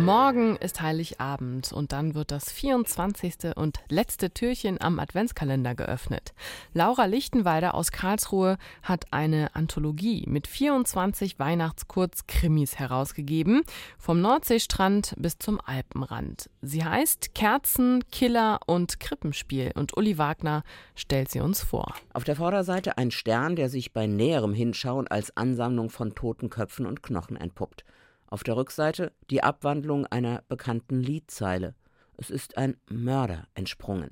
Morgen ist Heiligabend und dann wird das 24. und letzte Türchen am Adventskalender geöffnet. Laura Lichtenweider aus Karlsruhe hat eine Anthologie mit 24 Weihnachtskurzkrimis herausgegeben, vom Nordseestrand bis zum Alpenrand. Sie heißt Kerzen, Killer und Krippenspiel und Uli Wagner stellt sie uns vor. Auf der Vorderseite ein Stern, der sich bei näherem Hinschauen als Ansammlung von toten Köpfen und Knochen entpuppt. Auf der Rückseite die Abwandlung einer bekannten Liedzeile. Es ist ein Mörder entsprungen.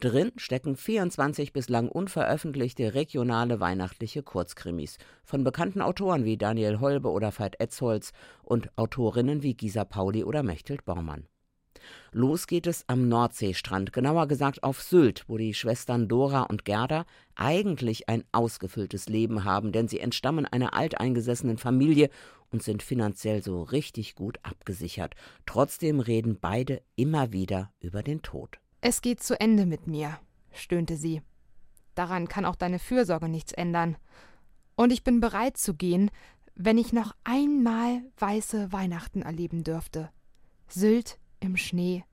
Drin stecken 24 bislang unveröffentlichte regionale weihnachtliche Kurzkrimis von bekannten Autoren wie Daniel Holbe oder Veit Etzholz und Autorinnen wie Gisa Pauli oder Mechthild Bormann. Los geht es am Nordseestrand, genauer gesagt auf Sylt, wo die Schwestern Dora und Gerda eigentlich ein ausgefülltes Leben haben, denn sie entstammen einer alteingesessenen Familie und sind finanziell so richtig gut abgesichert. Trotzdem reden beide immer wieder über den Tod. Es geht zu Ende mit mir, stöhnte sie. Daran kann auch deine Fürsorge nichts ändern. Und ich bin bereit zu gehen, wenn ich noch einmal weiße Weihnachten erleben dürfte. Sylt im Schnee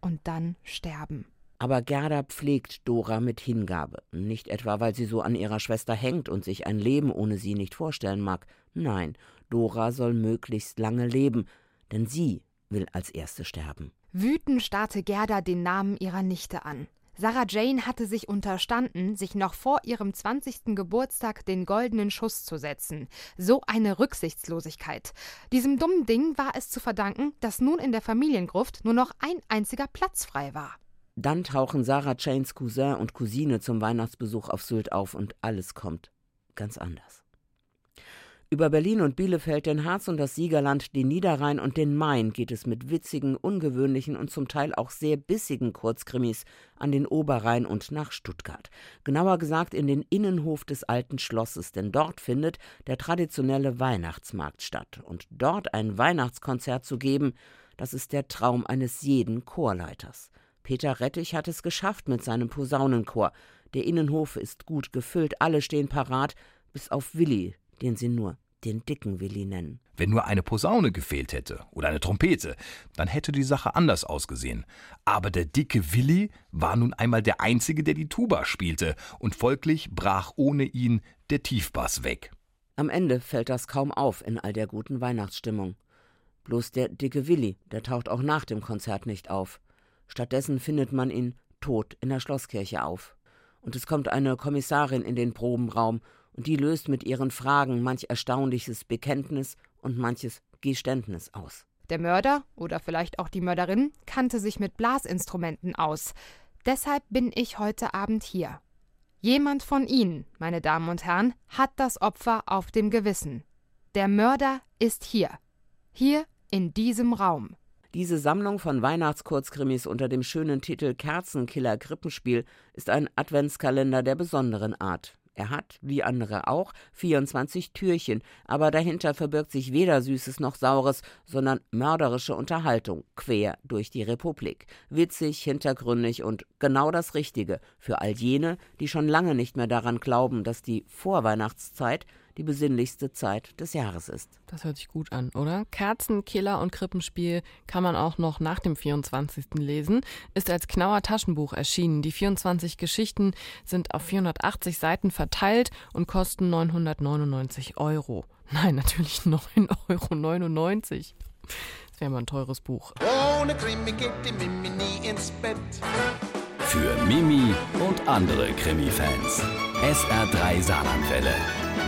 und dann sterben. Aber Gerda pflegt Dora mit Hingabe. Nicht etwa, weil sie so an ihrer Schwester hängt und sich ein Leben ohne sie nicht vorstellen mag. Nein, Dora soll möglichst lange leben, denn sie will als Erste sterben. Wütend starrte Gerda den Namen ihrer Nichte an. Sarah Jane hatte sich unterstanden, sich noch vor ihrem 20. Geburtstag den goldenen Schuss zu setzen. So eine Rücksichtslosigkeit. Diesem dummen Ding war es zu verdanken, dass nun in der Familiengruft nur noch ein einziger Platz frei war. Dann tauchen Sarah Janes Cousin und Cousine zum Weihnachtsbesuch auf Sylt auf und alles kommt ganz anders. Über Berlin und Bielefeld, den Harz und das Siegerland, den Niederrhein und den Main geht es mit witzigen, ungewöhnlichen und zum Teil auch sehr bissigen Kurzkrimis an den Oberrhein und nach Stuttgart. Genauer gesagt in den Innenhof des alten Schlosses, denn dort findet der traditionelle Weihnachtsmarkt statt. Und dort ein Weihnachtskonzert zu geben, das ist der Traum eines jeden Chorleiters. Peter Rettich hat es geschafft mit seinem Posaunenchor. Der Innenhof ist gut gefüllt, alle stehen parat, bis auf Willi, den sie nur den dicken Willi nennen. Wenn nur eine Posaune gefehlt hätte oder eine Trompete, dann hätte die Sache anders ausgesehen. Aber der dicke Willi war nun einmal der Einzige, der die Tuba spielte, und folglich brach ohne ihn der Tiefbass weg. Am Ende fällt das kaum auf in all der guten Weihnachtsstimmung. Bloß der dicke Willi, der taucht auch nach dem Konzert nicht auf. Stattdessen findet man ihn tot in der Schlosskirche auf. Und es kommt eine Kommissarin in den Probenraum und die löst mit ihren Fragen manch erstaunliches Bekenntnis und manches Geständnis aus. Der Mörder oder vielleicht auch die Mörderin kannte sich mit Blasinstrumenten aus. Deshalb bin ich heute Abend hier. Jemand von Ihnen, meine Damen und Herren, hat das Opfer auf dem Gewissen. Der Mörder ist hier. Hier in diesem Raum. Diese Sammlung von Weihnachtskurzkrimis unter dem schönen Titel Kerzenkiller Krippenspiel ist ein Adventskalender der besonderen Art. Er hat, wie andere auch, 24 Türchen, aber dahinter verbirgt sich weder Süßes noch Saures, sondern mörderische Unterhaltung quer durch die Republik. Witzig, hintergründig und genau das Richtige für all jene, die schon lange nicht mehr daran glauben, dass die Vorweihnachtszeit die besinnlichste Zeit des Jahres ist. Das hört sich gut an, oder? Kerzen, Killer und Krippenspiel kann man auch noch nach dem 24. lesen. Ist als Knauer Taschenbuch erschienen. Die 24 Geschichten sind auf 480 Seiten verteilt und kosten 999 Euro. Nein, natürlich 9,99 Euro. Das wäre mal ein teures Buch. Ohne Krimi geht die Mimi nie ins Bett. Für Mimi und andere Krimi-Fans. SR3 Saarlandwelle.